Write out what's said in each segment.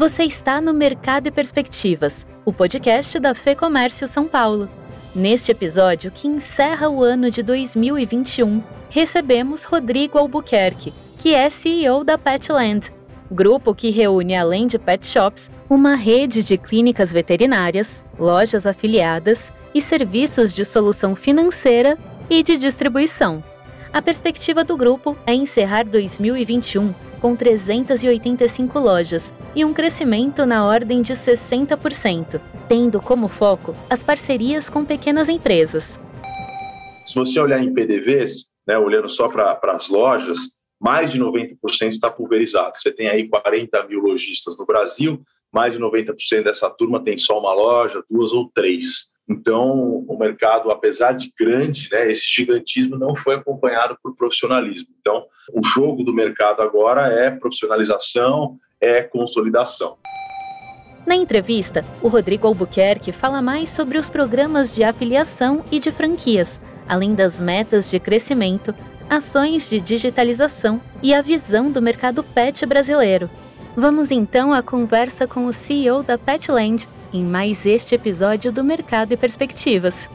Você está no Mercado e Perspectivas, o podcast da Fê Comércio São Paulo. Neste episódio, que encerra o ano de 2021, recebemos Rodrigo Albuquerque, que é CEO da Petland, grupo que reúne, além de pet shops, uma rede de clínicas veterinárias, lojas afiliadas e serviços de solução financeira e de distribuição. A perspectiva do grupo é encerrar 2021 com 385 lojas e um crescimento na ordem de 60%, tendo como foco as parcerias com pequenas empresas. Se você olhar em PDVs, né, olhando só para as lojas, mais de 90% está pulverizado. Você tem aí 40 mil lojistas no Brasil, mais de 90% dessa turma tem só uma loja, duas ou três. Então, o mercado, apesar de grande, né, esse gigantismo não foi acompanhado por profissionalismo. Então, o jogo do mercado agora é profissionalização, é consolidação. Na entrevista, o Rodrigo Albuquerque fala mais sobre os programas de afiliação e de franquias, além das metas de crescimento, ações de digitalização e a visão do mercado pet brasileiro. Vamos então à conversa com o CEO da Petland, em mais este episódio do Mercado e Perspectivas.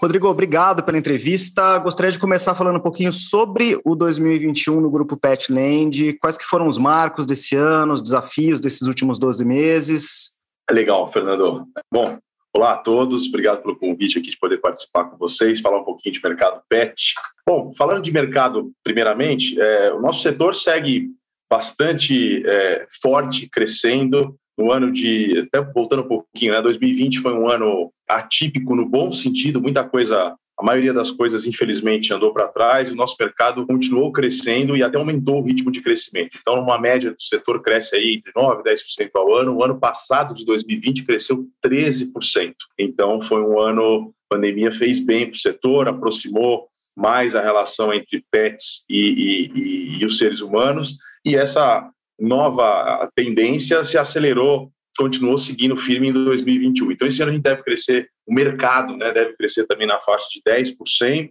Rodrigo, obrigado pela entrevista. Gostaria de começar falando um pouquinho sobre o 2021 no grupo Petland. Quais que foram os marcos desse ano, os desafios desses últimos 12 meses? Legal, Fernando. Bom, olá a todos. Obrigado pelo convite aqui de poder participar com vocês, falar um pouquinho de mercado pet. Bom, falando de mercado, primeiramente, é, o nosso setor segue bastante é, forte, crescendo no ano de, até voltando um pouquinho, né, 2020 foi um ano atípico no bom sentido, muita coisa, a maioria das coisas infelizmente andou para trás, o nosso mercado continuou crescendo e até aumentou o ritmo de crescimento. Então, uma média do setor cresce aí entre 9 e 10% ao ano. O ano passado de 2020 cresceu 13%. Então, foi um ano a pandemia fez bem para o setor, aproximou mais a relação entre pets e, e, e, e os seres humanos, e essa nova tendência se acelerou, continuou seguindo firme em 2021. Então, esse ano a gente deve crescer, o mercado né, deve crescer também na faixa de 10%.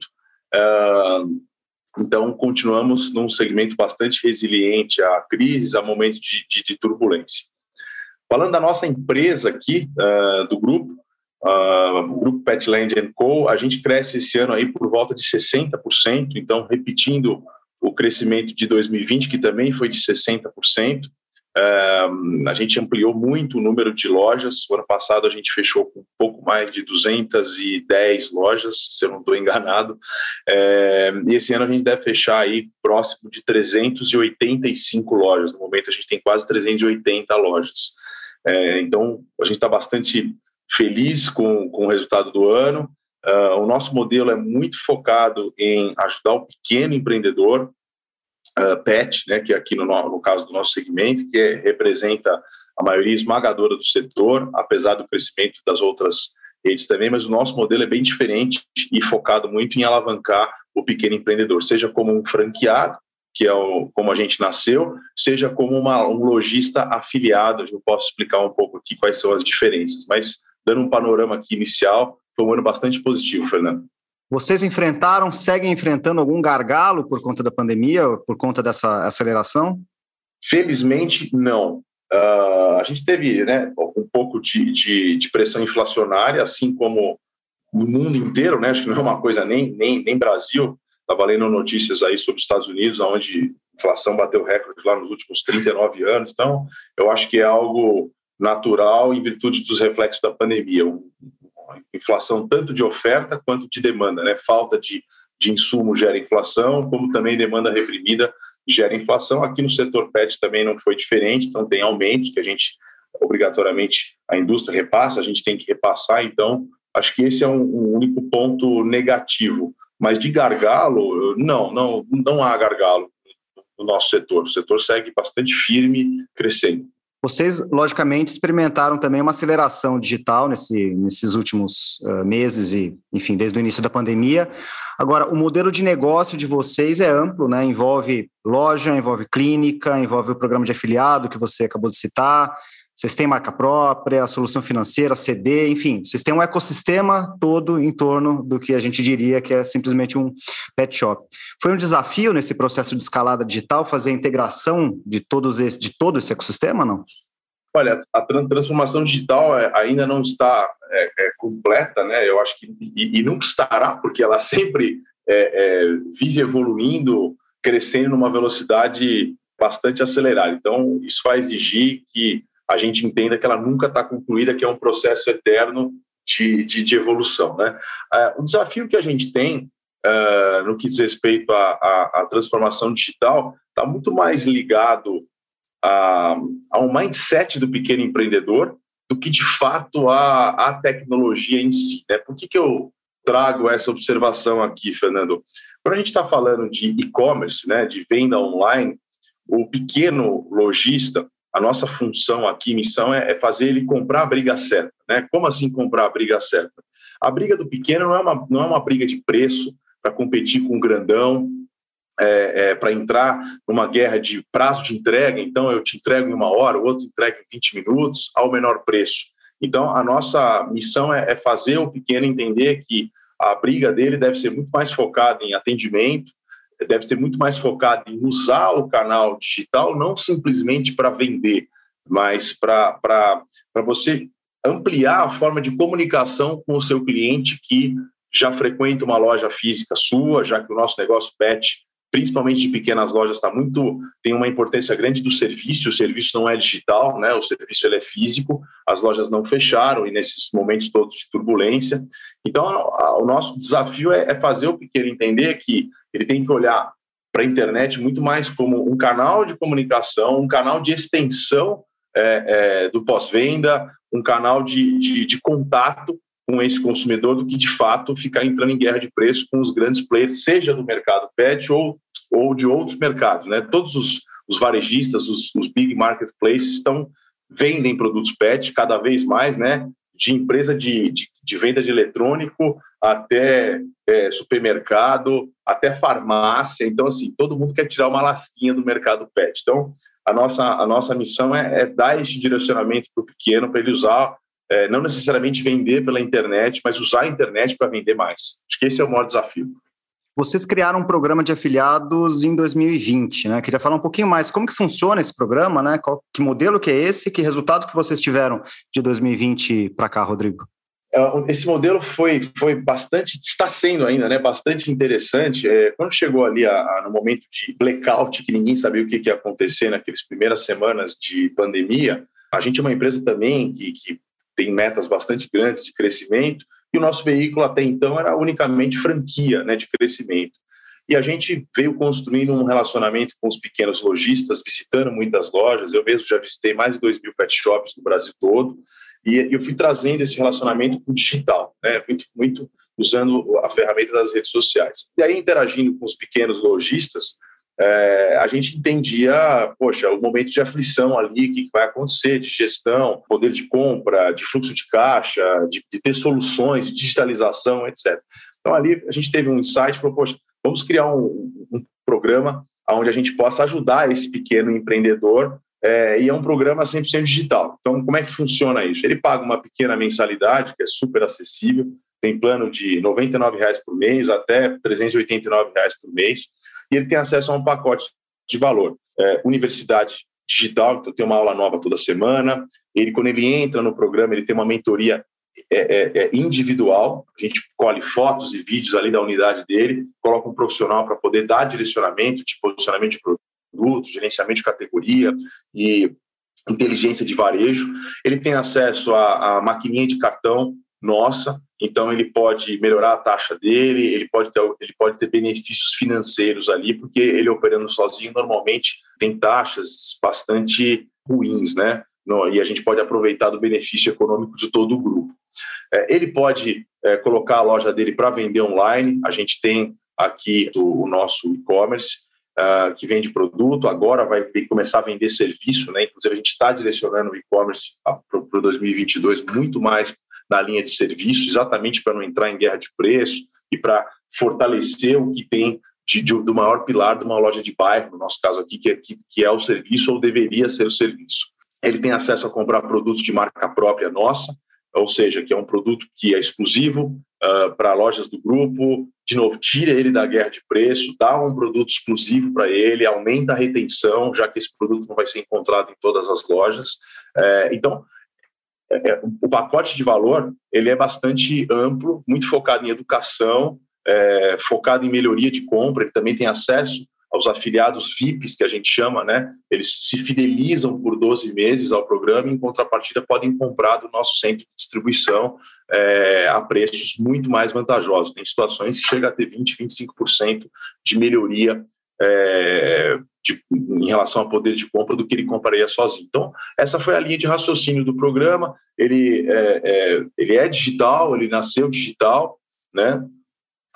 Uh, então, continuamos num segmento bastante resiliente a crises, a momentos de, de, de turbulência. Falando da nossa empresa aqui, uh, do grupo, uh, o grupo Petland Co., a gente cresce esse ano aí por volta de 60%, então, repetindo o crescimento de 2020, que também foi de 60%. a gente ampliou muito o número de lojas. O ano passado a gente fechou com um pouco mais de 210 lojas, se eu não estou enganado. e esse ano a gente deve fechar aí próximo de 385 lojas. No momento a gente tem quase 380 lojas. É, então a gente está bastante feliz com, com o resultado do ano. Uh, o nosso modelo é muito focado em ajudar o pequeno empreendedor, uh, PET, né, que é aqui no, no caso do nosso segmento, que é, representa a maioria esmagadora do setor, apesar do crescimento das outras redes também, mas o nosso modelo é bem diferente e focado muito em alavancar o pequeno empreendedor, seja como um franqueado, que é o, como a gente nasceu, seja como uma, um lojista afiliado. Eu posso explicar um pouco aqui quais são as diferenças, mas dando um panorama aqui inicial, foi um ano bastante positivo, Fernando. Vocês enfrentaram, seguem enfrentando algum gargalo por conta da pandemia, por conta dessa aceleração? Felizmente, não. Uh, a gente teve né, um pouco de, de, de, pressão inflacionária, assim como o mundo inteiro, né? acho que não é uma coisa nem, nem, nem Brasil. Estava lendo notícias aí sobre os Estados Unidos, onde a inflação bateu recorde lá nos últimos 39 anos. Então, eu acho que é algo natural em virtude dos reflexos da pandemia inflação tanto de oferta quanto de demanda, né? Falta de, de insumo gera inflação, como também demanda reprimida gera inflação. Aqui no setor PET também não foi diferente, então tem aumentos que a gente obrigatoriamente a indústria repassa, a gente tem que repassar, então acho que esse é um, um único ponto negativo. Mas de gargalo, não, não, não há gargalo no nosso setor. O setor segue bastante firme, crescendo. Vocês, logicamente, experimentaram também uma aceleração digital nesse, nesses últimos uh, meses e, enfim, desde o início da pandemia. Agora, o modelo de negócio de vocês é amplo, né? Envolve loja, envolve clínica, envolve o programa de afiliado que você acabou de citar, vocês têm marca própria, solução financeira, CD, enfim, vocês têm um ecossistema todo em torno do que a gente diria que é simplesmente um pet shop. Foi um desafio nesse processo de escalada digital fazer a integração de todos esse, de todo esse ecossistema, não? Olha, a transformação digital é, ainda não está é, é, completa, né? Eu acho que e, e nunca estará, porque ela sempre é, é, vive evoluindo, crescendo numa velocidade bastante acelerada. Então, isso vai exigir que a gente entenda que ela nunca está concluída, que é um processo eterno de, de, de evolução. Né? Uh, o desafio que a gente tem uh, no que diz respeito à, à, à transformação digital está muito mais ligado a, a um mindset do pequeno empreendedor do que de fato a, a tecnologia em si. Né? Por que, que eu trago essa observação aqui, Fernando? Quando a gente está falando de e-commerce, né, de venda online, o pequeno lojista, a nossa função aqui, missão, é, é fazer ele comprar a briga certa. Né? Como assim comprar a briga certa? A briga do pequeno não é uma, não é uma briga de preço para competir com o grandão, é, é, para entrar numa guerra de prazo de entrega, então eu te entrego em uma hora, o outro entrega em 20 minutos, ao menor preço. Então, a nossa missão é, é fazer o pequeno entender que a briga dele deve ser muito mais focada em atendimento, deve ser muito mais focada em usar o canal digital, não simplesmente para vender, mas para você ampliar a forma de comunicação com o seu cliente que já frequenta uma loja física sua, já que o nosso negócio pet principalmente de pequenas lojas, está muito tem uma importância grande do serviço. O serviço não é digital, né? O serviço ele é físico. As lojas não fecharam e nesses momentos todos de turbulência. Então, a, a, o nosso desafio é, é, fazer o pequeno entender que ele tem que olhar para a internet muito mais como um canal de comunicação, um canal de extensão é, é, do pós-venda, um canal de, de, de contato com esse consumidor do que, de fato, ficar entrando em guerra de preço com os grandes players, seja do mercado pet ou, ou de outros mercados. Né? Todos os, os varejistas, os, os, big marketplaces estão vendem produtos pet cada vez mais, né? de empresa de, de, de venda de eletrônico até é, supermercado, até farmácia. Então, assim, todo mundo quer tirar uma lasquinha do mercado pet. Então, a nossa, a nossa missão é, é dar esse direcionamento para o pequeno, para ele usar é, não necessariamente vender pela internet, mas usar a internet para vender mais. Acho que esse é o maior desafio. Vocês criaram um programa de afiliados em 2020, né? Queria falar um pouquinho mais como que funciona esse programa, né? Qual, que modelo que é esse? Que resultado que vocês tiveram de 2020 para cá, Rodrigo? É, esse modelo foi, foi bastante, está sendo ainda, né, bastante interessante. É, quando chegou ali a, a, no momento de blackout, que ninguém sabia o que, que ia acontecer naquelas primeiras semanas de pandemia, a gente é uma empresa também que, que tem metas bastante grandes de crescimento, e o nosso veículo até então era unicamente franquia né, de crescimento. E a gente veio construindo um relacionamento com os pequenos lojistas, visitando muitas lojas. Eu mesmo já visitei mais de 2 mil pet shops no Brasil todo. E eu fui trazendo esse relacionamento com o digital, né? muito, muito usando a ferramenta das redes sociais. E aí, interagindo com os pequenos lojistas, é, a gente entendia, poxa, o momento de aflição ali, o que vai acontecer, de gestão, poder de compra, de fluxo de caixa, de, de ter soluções, de digitalização, etc. Então, ali a gente teve um insight, falou, poxa, vamos criar um, um programa onde a gente possa ajudar esse pequeno empreendedor é, e é um programa 100% digital. Então, como é que funciona isso? Ele paga uma pequena mensalidade, que é super acessível, tem plano de R$ 99,00 por mês até R$ 389,00 por mês, e ele tem acesso a um pacote de valor. É, universidade digital, então tem uma aula nova toda semana. Ele, quando ele entra no programa, ele tem uma mentoria é, é, é individual. A gente colhe fotos e vídeos ali da unidade dele, coloca um profissional para poder dar direcionamento de posicionamento de produto, gerenciamento de categoria e inteligência de varejo. Ele tem acesso à, à maquininha de cartão nossa, então ele pode melhorar a taxa dele, ele pode ter, ele pode ter benefícios financeiros ali, porque ele operando sozinho normalmente tem taxas bastante ruins, né? e a gente pode aproveitar do benefício econômico de todo o grupo. É, ele pode é, colocar a loja dele para vender online, a gente tem aqui o, o nosso e-commerce, Uh, que vende produto, agora vai começar a vender serviço, né? Inclusive, a gente está direcionando o e-commerce para 2022 muito mais na linha de serviço, exatamente para não entrar em guerra de preço e para fortalecer o que tem de, de, do maior pilar de uma loja de bairro, no nosso caso aqui, que é, que, que é o serviço ou deveria ser o serviço. Ele tem acesso a comprar produtos de marca própria nossa, ou seja, que é um produto que é exclusivo, uh, para lojas do grupo, de novo, tira ele da guerra de preço, dá um produto exclusivo para ele, aumenta a retenção, já que esse produto não vai ser encontrado em todas as lojas. É, então, é, o pacote de valor ele é bastante amplo, muito focado em educação, é, focado em melhoria de compra, ele também tem acesso aos afiliados VIPs, que a gente chama, né? Eles se fidelizam por 12 meses ao programa e, em contrapartida, podem comprar do nosso centro de distribuição é, a preços muito mais vantajosos. Tem situações que chega a ter 20%, 25% de melhoria é, de, em relação ao poder de compra do que ele compraria sozinho. Então, essa foi a linha de raciocínio do programa. Ele é, é ele é digital, ele nasceu digital, né?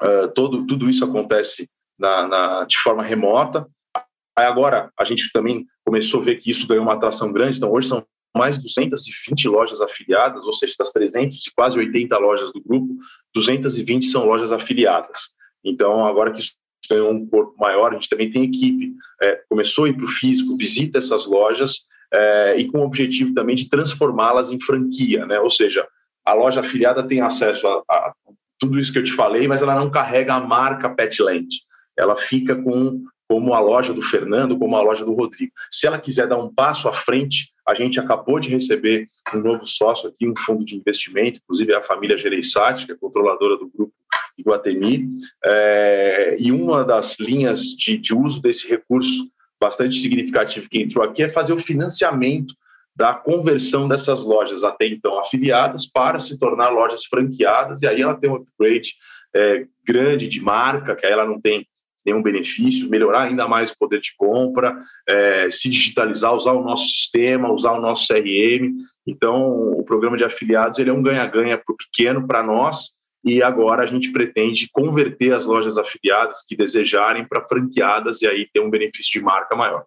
Uh, todo, tudo isso acontece na, na, de forma remota. Aí agora a gente também começou a ver que isso ganhou uma atração grande, então hoje são mais de 220 lojas afiliadas, ou seja, das 300 e quase 80 lojas do grupo, 220 são lojas afiliadas. Então, agora que isso ganhou um corpo maior, a gente também tem equipe, é, começou a ir para o físico, visita essas lojas é, e com o objetivo também de transformá-las em franquia, né? ou seja, a loja afiliada tem acesso a, a tudo isso que eu te falei, mas ela não carrega a marca Petland ela fica com como a loja do Fernando, como a loja do Rodrigo. Se ela quiser dar um passo à frente, a gente acabou de receber um novo sócio aqui, um fundo de investimento, inclusive a família Gereissati, que é controladora do grupo Iguatemi, é, e uma das linhas de, de uso desse recurso bastante significativo que entrou aqui é fazer o financiamento da conversão dessas lojas até então afiliadas para se tornar lojas franqueadas, e aí ela tem um upgrade é, grande de marca, que aí ela não tem nenhum benefício, melhorar ainda mais o poder de compra, é, se digitalizar, usar o nosso sistema, usar o nosso CRM. Então, o programa de afiliados ele é um ganha-ganha para o pequeno, para nós, e agora a gente pretende converter as lojas afiliadas que desejarem para franqueadas e aí ter um benefício de marca maior.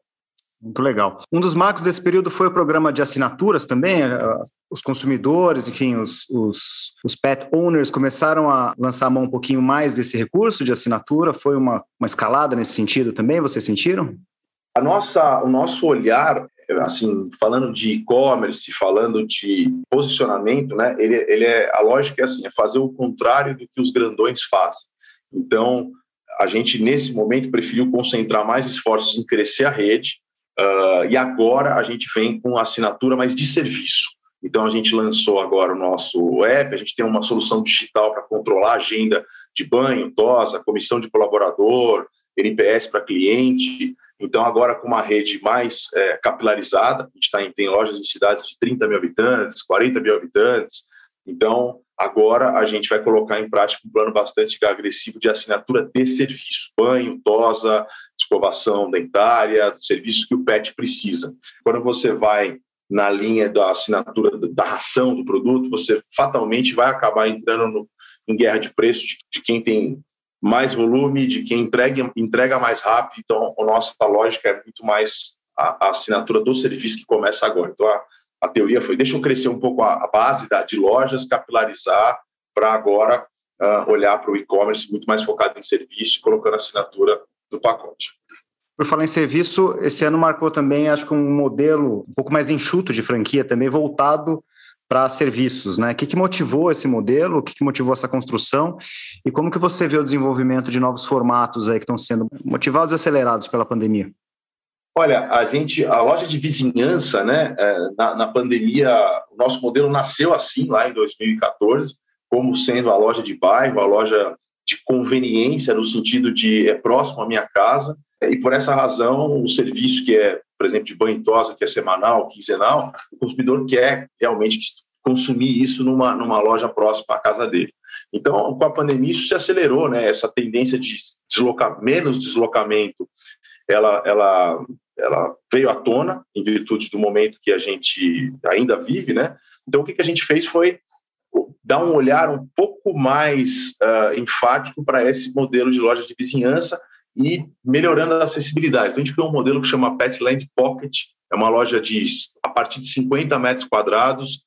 Muito legal. Um dos marcos desse período foi o programa de assinaturas também. Eh, os consumidores, enfim, os, os, os, pet owners começaram a lançar a mão um pouquinho mais desse recurso de assinatura. Foi uma, uma escalada nesse sentido também, vocês sentiram? A nossa, o nosso olhar, assim, falando de e-commerce, falando de posicionamento, né, ele, ele é, a lógica é assim, é fazer o contrário do que os grandões fazem. Então, a gente, nesse momento, preferiu concentrar mais esforços em crescer a rede, Uh, e agora a gente vem com assinatura, mas de serviço. Então a gente lançou agora o nosso app, a gente tem uma solução digital para controlar a agenda de banho, tosa, comissão de colaborador, NPS para cliente. Então agora com uma rede mais é, capilarizada, a gente tá em, tem lojas em cidades de 30 mil habitantes, 40 mil habitantes. Então Agora a gente vai colocar em prática um plano bastante agressivo de assinatura de serviço, banho, tosa, escovação dentária, serviços que o pet precisa. Quando você vai na linha da assinatura da ração do produto, você fatalmente vai acabar entrando no, em guerra de preço de, de quem tem mais volume, de quem entrega, entrega mais rápido. Então, a nossa lógica é muito mais a, a assinatura do serviço que começa agora. Então, a, a teoria foi: deixa eu crescer um pouco a, a base da, de lojas, capilarizar, para agora uh, olhar para o e-commerce muito mais focado em serviço, colocando a assinatura no pacote. Por falar em serviço, esse ano marcou também, acho que um modelo um pouco mais enxuto de franquia, também voltado para serviços, né? O que, que motivou esse modelo? O que, que motivou essa construção? E como que você vê o desenvolvimento de novos formatos aí que estão sendo motivados e acelerados pela pandemia? Olha, a gente, a loja de vizinhança, né, é, na, na, pandemia, o nosso modelo nasceu assim lá em 2014, como sendo a loja de bairro, a loja de conveniência no sentido de é próximo à minha casa, e por essa razão o serviço que é, por exemplo, de banho e tosa, que é semanal, quinzenal, o consumidor quer realmente consumir isso numa, numa loja próxima à casa dele. Então, com a pandemia, isso se acelerou, né? Essa tendência de deslocar menos deslocamento, ela, ela ela veio à tona em virtude do momento que a gente ainda vive, né? Então, o que, que a gente fez foi dar um olhar um pouco mais uh, enfático para esse modelo de loja de vizinhança e melhorando a acessibilidade. Então, a gente criou um modelo que chama Petland Pocket, é uma loja de a partir de 50 metros quadrados,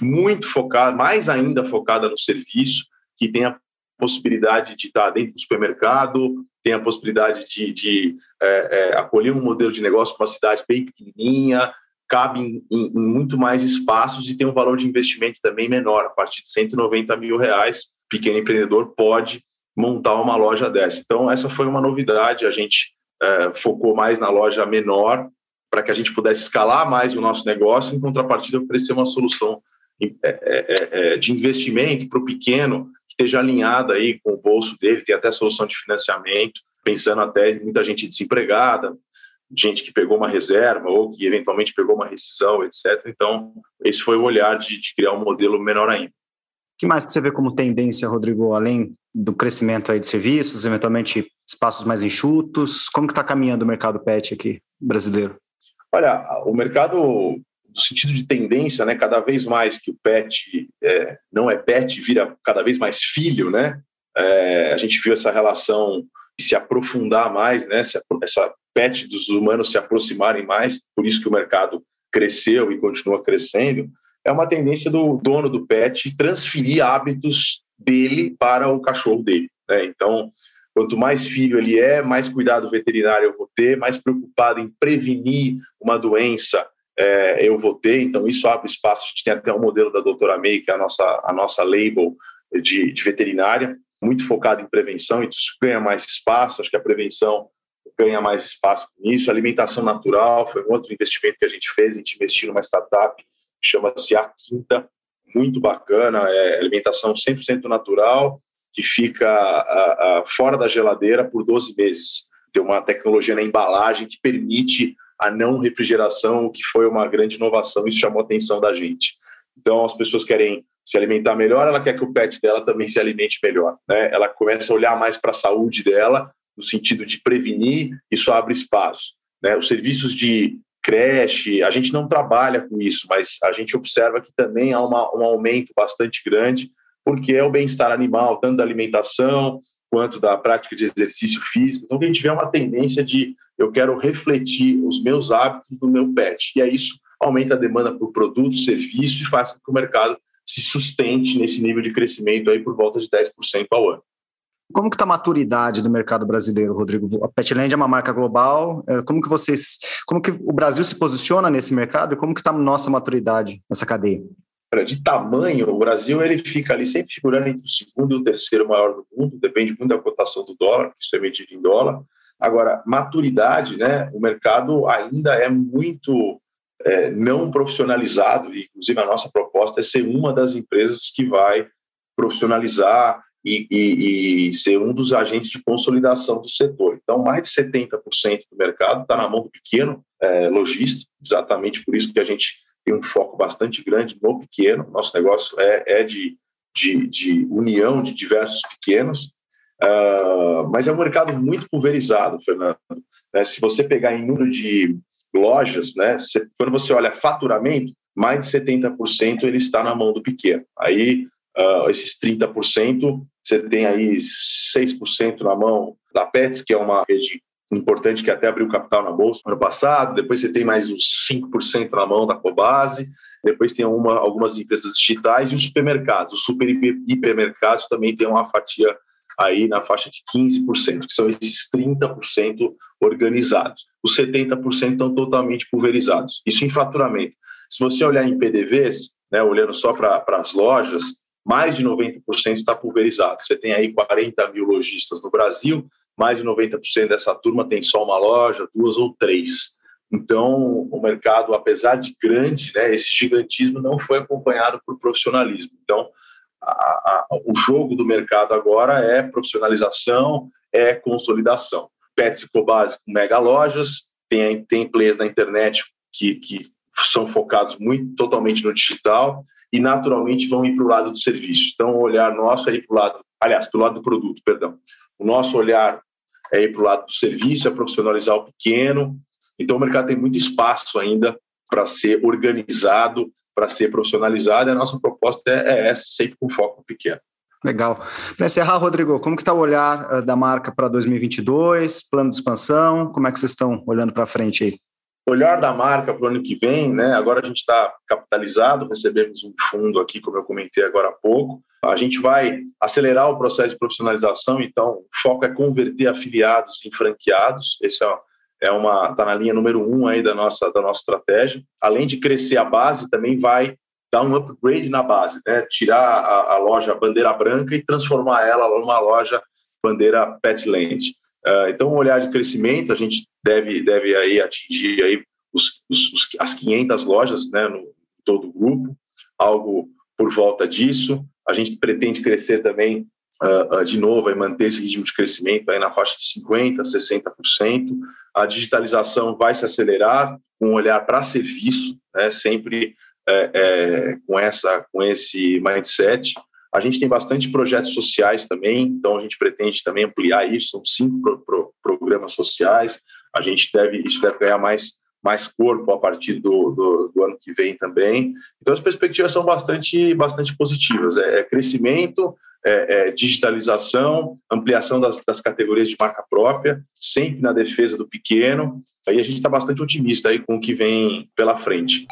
muito focada, mais ainda focada no serviço, que tem a possibilidade de estar dentro do supermercado, tem a possibilidade de, de é, é, acolher um modelo de negócio para uma cidade bem pequenininha, cabe em, em, em, muito mais espaços e tem um valor de investimento também menor, a partir de 190 mil reais, pequeno empreendedor pode montar uma loja dessa. Então, essa foi uma novidade. A gente é, focou mais na loja menor para que a gente pudesse escalar mais o nosso negócio, em contrapartida, oferecer uma solução é, é, é, de investimento para o pequeno que esteja alinhada aí com o bolso dele, tem até solução de financiamento, pensando até muita gente desempregada, gente que pegou uma reserva ou que eventualmente pegou uma rescisão, etc. Então, esse foi o olhar de, de criar um modelo menor ainda. O que mais que você vê como tendência, Rodrigo, além do crescimento aí de serviços, eventualmente espaços mais enxutos? Como que está caminhando o mercado pet aqui brasileiro? Olha, o mercado no sentido de tendência, né, cada vez mais que o pet é, não é pet, vira cada vez mais filho, né? É, a gente viu essa relação se aprofundar mais, né? Essa pet dos humanos se aproximarem mais, por isso que o mercado cresceu e continua crescendo. É uma tendência do dono do pet transferir hábitos dele para o cachorro dele. Né? Então, quanto mais filho ele é, mais cuidado veterinário eu vou ter, mais preocupado em prevenir uma doença é, eu vou ter. Então, isso abre espaço. A gente tem até um modelo da doutora May, que é a nossa, a nossa label de, de veterinária, muito focado em prevenção, e isso ganha mais espaço. Acho que a prevenção ganha mais espaço com isso. Alimentação natural foi um outro investimento que a gente fez. A gente investiu numa startup que chama-se A Quinta, muito bacana, é alimentação 100% natural, que fica a, a, fora da geladeira por 12 meses. Tem uma tecnologia na embalagem que permite a não refrigeração, o que foi uma grande inovação, isso chamou a atenção da gente. Então, as pessoas querem se alimentar melhor, ela quer que o pet dela também se alimente melhor. Né? Ela começa a olhar mais para a saúde dela, no sentido de prevenir, isso abre espaço. Né? Os serviços de creche, a gente não trabalha com isso, mas a gente observa que também há uma, um aumento bastante grande, porque é o bem-estar animal, tanto da alimentação quanto da prática de exercício físico. Então, a gente vê uma tendência de eu quero refletir os meus hábitos do meu pet. E é isso aumenta a demanda por produto, serviço e faz com que o mercado se sustente nesse nível de crescimento aí por volta de 10% ao ano. Como que está a maturidade do mercado brasileiro, Rodrigo? A Petland é uma marca global. É, como que vocês, como que o Brasil se posiciona nesse mercado e como que está a nossa maturidade nessa cadeia? De tamanho, o Brasil ele fica ali sempre figurando entre o segundo e o terceiro maior do mundo. Depende muito da cotação do dólar, que isso é medido em dólar. Agora, maturidade, né? O mercado ainda é muito é, não profissionalizado, e inclusive a nossa proposta é ser uma das empresas que vai profissionalizar e, e, e ser um dos agentes de consolidação do setor. Então, mais de 70% do mercado está na mão do pequeno é, lojista, exatamente por isso que a gente tem um foco bastante grande no pequeno. Nosso negócio é, é de, de, de união de diversos pequenos, Uh, mas é um mercado muito pulverizado, Fernando. Né? Se você pegar em número de lojas, né, você, quando você olha faturamento, mais de 70% ele está na mão do pequeno. Aí, uh, esses 30%, você tem aí 6% na mão da Pets, que é uma rede importante que até abriu capital na bolsa no ano passado. Depois você tem mais uns 5% na mão da Cobase. Depois tem uma, algumas empresas digitais e os supermercados. Os super hipermercados também têm uma fatia aí na faixa de 15%, que são esses 30% organizados. Os 70% estão totalmente pulverizados. Isso em faturamento. Se você olhar em PDVs, né, olhando só para as lojas, mais de 90% está pulverizado. Você tem aí 40 mil lojistas no Brasil, mais de 90% dessa turma tem só uma loja, duas ou três. Então, o mercado, apesar de grande, né, esse gigantismo não foi acompanhado por profissionalismo. Então, a, a, o jogo do mercado agora é profissionalização, é consolidação. PepsiCo básico, mega lojas, tem, tem players na internet que, que são focados muito totalmente no digital e naturalmente vão ir para o lado do serviço. Então, o olhar nosso é ir para o lado, aliás, para o lado do produto, perdão. O nosso olhar é ir para o lado do serviço, é profissionalizar o pequeno. Então, o mercado tem muito espaço ainda para ser organizado, para ser profissionalizada. A nossa proposta é, é essa, sempre com foco pequeno. Legal. Para encerrar, Rodrigo, como que está o olhar uh, da marca para 2022, plano de expansão, como é que vocês estão olhando para frente aí? Olhar da marca para o ano que vem, né? Agora a gente está capitalizado, recebemos um fundo aqui, como eu comentei agora há pouco. A gente vai acelerar o processo de profissionalização, então o foco é converter afiliados em franqueados. Esse é é uma está na linha número um aí da nossa da nossa estratégia. Além de crescer a base, também vai dar um upgrade na base, né? tirar a, a loja bandeira branca e transformar ela numa loja bandeira Petland. Uh, então, um olhar de crescimento, a gente deve, deve aí atingir aí os, os, as 500 lojas né, no todo o grupo, algo por volta disso. A gente pretende crescer também, uh, uh, de novo, e manter esse ritmo de crescimento aí na faixa de 50%, 60%. A digitalização vai se acelerar, com um olhar para serviço, né, sempre é, é, com, essa, com esse mindset. A gente tem bastante projetos sociais também, então a gente pretende também ampliar isso, são cinco pro, pro, programas sociais, a gente deve, isso deve ganhar mais, mais corpo a partir do, do, do ano que vem também. Então as perspectivas são bastante, bastante positivas, é, é crescimento, é, é, digitalização, ampliação das, das, categorias de marca própria, sempre na defesa do pequeno, aí a gente está bastante otimista aí com o que vem pela frente.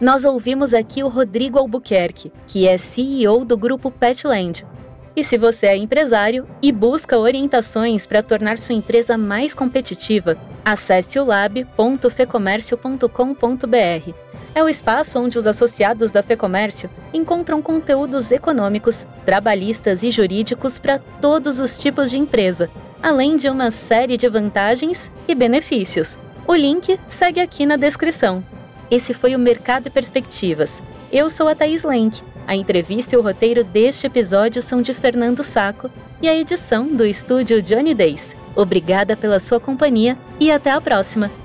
Nós ouvimos aqui o Rodrigo Albuquerque, que é CEO do grupo Petland. E se você é empresário e busca orientações para tornar sua empresa mais competitiva, acesse o lab.fecomércio.com.br. É o espaço onde os associados da Fecomércio encontram conteúdos econômicos, trabalhistas e jurídicos para todos os tipos de empresa, além de uma série de vantagens e benefícios. O link segue aqui na descrição. Esse foi o Mercado e Perspectivas. Eu sou a Thaís Lenk. A entrevista e o roteiro deste episódio são de Fernando Saco e a edição do estúdio Johnny Days. Obrigada pela sua companhia e até a próxima!